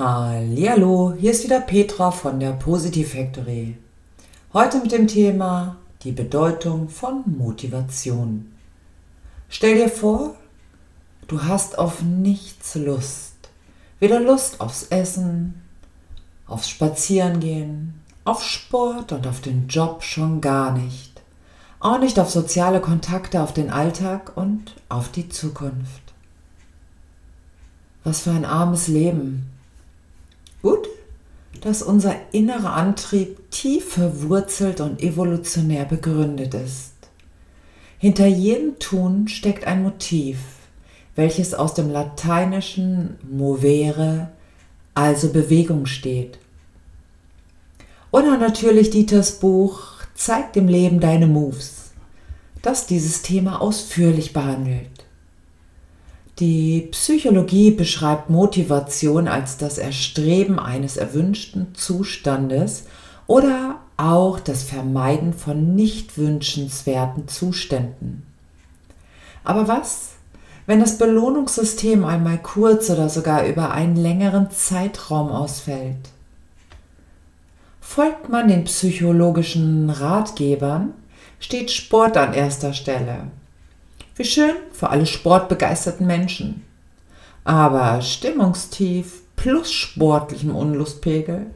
Hallo, hier ist wieder Petra von der Positive Factory. Heute mit dem Thema die Bedeutung von Motivation. Stell dir vor, du hast auf nichts Lust. Weder Lust aufs Essen, aufs Spazierengehen, auf Sport und auf den Job schon gar nicht. Auch nicht auf soziale Kontakte, auf den Alltag und auf die Zukunft. Was für ein armes Leben. Dass unser innerer Antrieb tief verwurzelt und evolutionär begründet ist. Hinter jedem Tun steckt ein Motiv, welches aus dem lateinischen movere, also Bewegung steht. Oder natürlich Dieters Buch Zeig dem Leben deine Moves, das dieses Thema ausführlich behandelt. Die Psychologie beschreibt Motivation als das Erstreben eines erwünschten Zustandes oder auch das Vermeiden von nicht wünschenswerten Zuständen. Aber was, wenn das Belohnungssystem einmal kurz oder sogar über einen längeren Zeitraum ausfällt? Folgt man den psychologischen Ratgebern, steht Sport an erster Stelle. Wie schön für alle sportbegeisterten Menschen. Aber stimmungstief plus sportlichem Unlustpegel?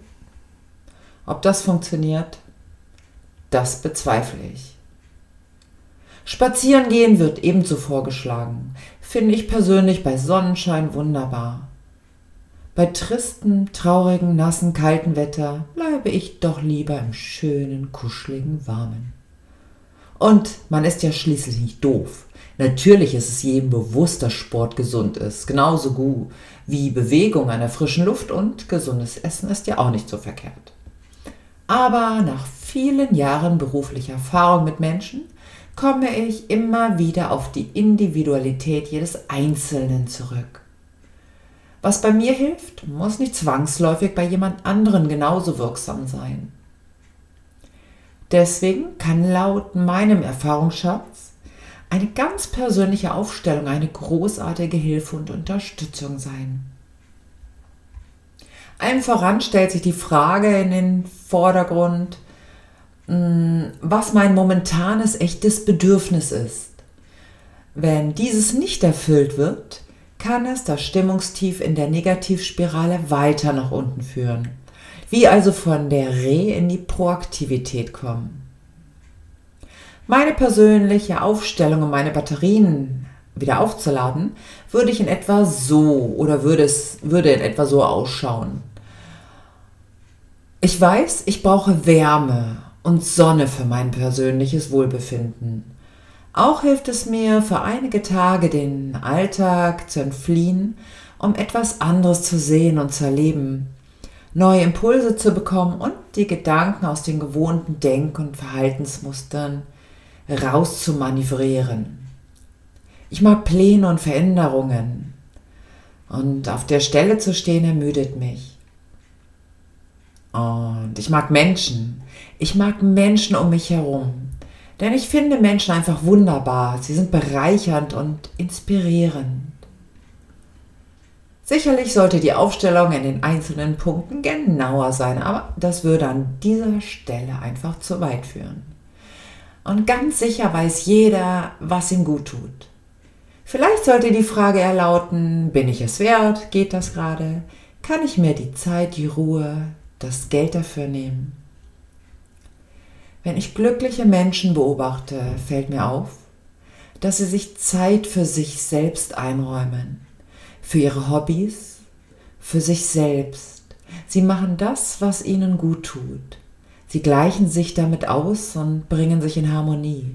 Ob das funktioniert? Das bezweifle ich. Spazieren gehen wird ebenso vorgeschlagen. Finde ich persönlich bei Sonnenschein wunderbar. Bei tristen, traurigen, nassen, kalten Wetter bleibe ich doch lieber im schönen, kuscheligen, warmen. Und man ist ja schließlich nicht doof. Natürlich ist es jedem bewusst, dass Sport gesund ist, genauso gut wie Bewegung an der frischen Luft und gesundes Essen ist ja auch nicht so verkehrt. Aber nach vielen Jahren beruflicher Erfahrung mit Menschen komme ich immer wieder auf die Individualität jedes Einzelnen zurück. Was bei mir hilft, muss nicht zwangsläufig bei jemand anderen genauso wirksam sein. Deswegen kann laut meinem Erfahrungsschatz eine ganz persönliche Aufstellung eine großartige Hilfe und Unterstützung sein. Allem voran stellt sich die Frage in den Vordergrund, hm, was mein momentanes echtes Bedürfnis ist. Wenn dieses nicht erfüllt wird, kann es das Stimmungstief in der Negativspirale weiter nach unten führen. Wie also von der Re in die Proaktivität kommen. Meine persönliche Aufstellung, um meine Batterien wieder aufzuladen, würde ich in etwa so oder würde es würde in etwa so ausschauen. Ich weiß, ich brauche Wärme und Sonne für mein persönliches Wohlbefinden. Auch hilft es mir für einige Tage den Alltag zu entfliehen, um etwas anderes zu sehen und zu erleben, neue Impulse zu bekommen und die Gedanken aus den gewohnten Denk- und Verhaltensmustern rauszumanövrieren. Ich mag Pläne und Veränderungen. Und auf der Stelle zu stehen ermüdet mich. Und ich mag Menschen. Ich mag Menschen um mich herum. Denn ich finde Menschen einfach wunderbar. Sie sind bereichernd und inspirierend. Sicherlich sollte die Aufstellung in den einzelnen Punkten genauer sein, aber das würde an dieser Stelle einfach zu weit führen. Und ganz sicher weiß jeder, was ihm gut tut. Vielleicht sollte die Frage erlauten, bin ich es wert? Geht das gerade? Kann ich mir die Zeit, die Ruhe, das Geld dafür nehmen? Wenn ich glückliche Menschen beobachte, fällt mir auf, dass sie sich Zeit für sich selbst einräumen, für ihre Hobbys, für sich selbst. Sie machen das, was ihnen gut tut. Sie gleichen sich damit aus und bringen sich in Harmonie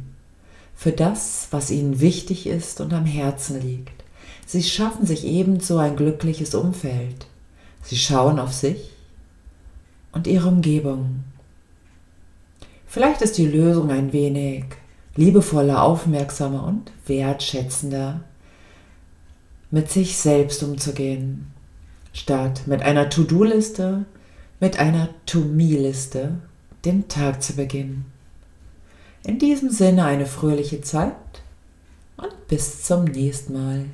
für das, was ihnen wichtig ist und am Herzen liegt. Sie schaffen sich ebenso ein glückliches Umfeld. Sie schauen auf sich und ihre Umgebung. Vielleicht ist die Lösung ein wenig liebevoller, aufmerksamer und wertschätzender mit sich selbst umzugehen, statt mit einer To-Do-Liste, mit einer To-Me-Liste den Tag zu beginnen. In diesem Sinne eine fröhliche Zeit und bis zum nächsten Mal.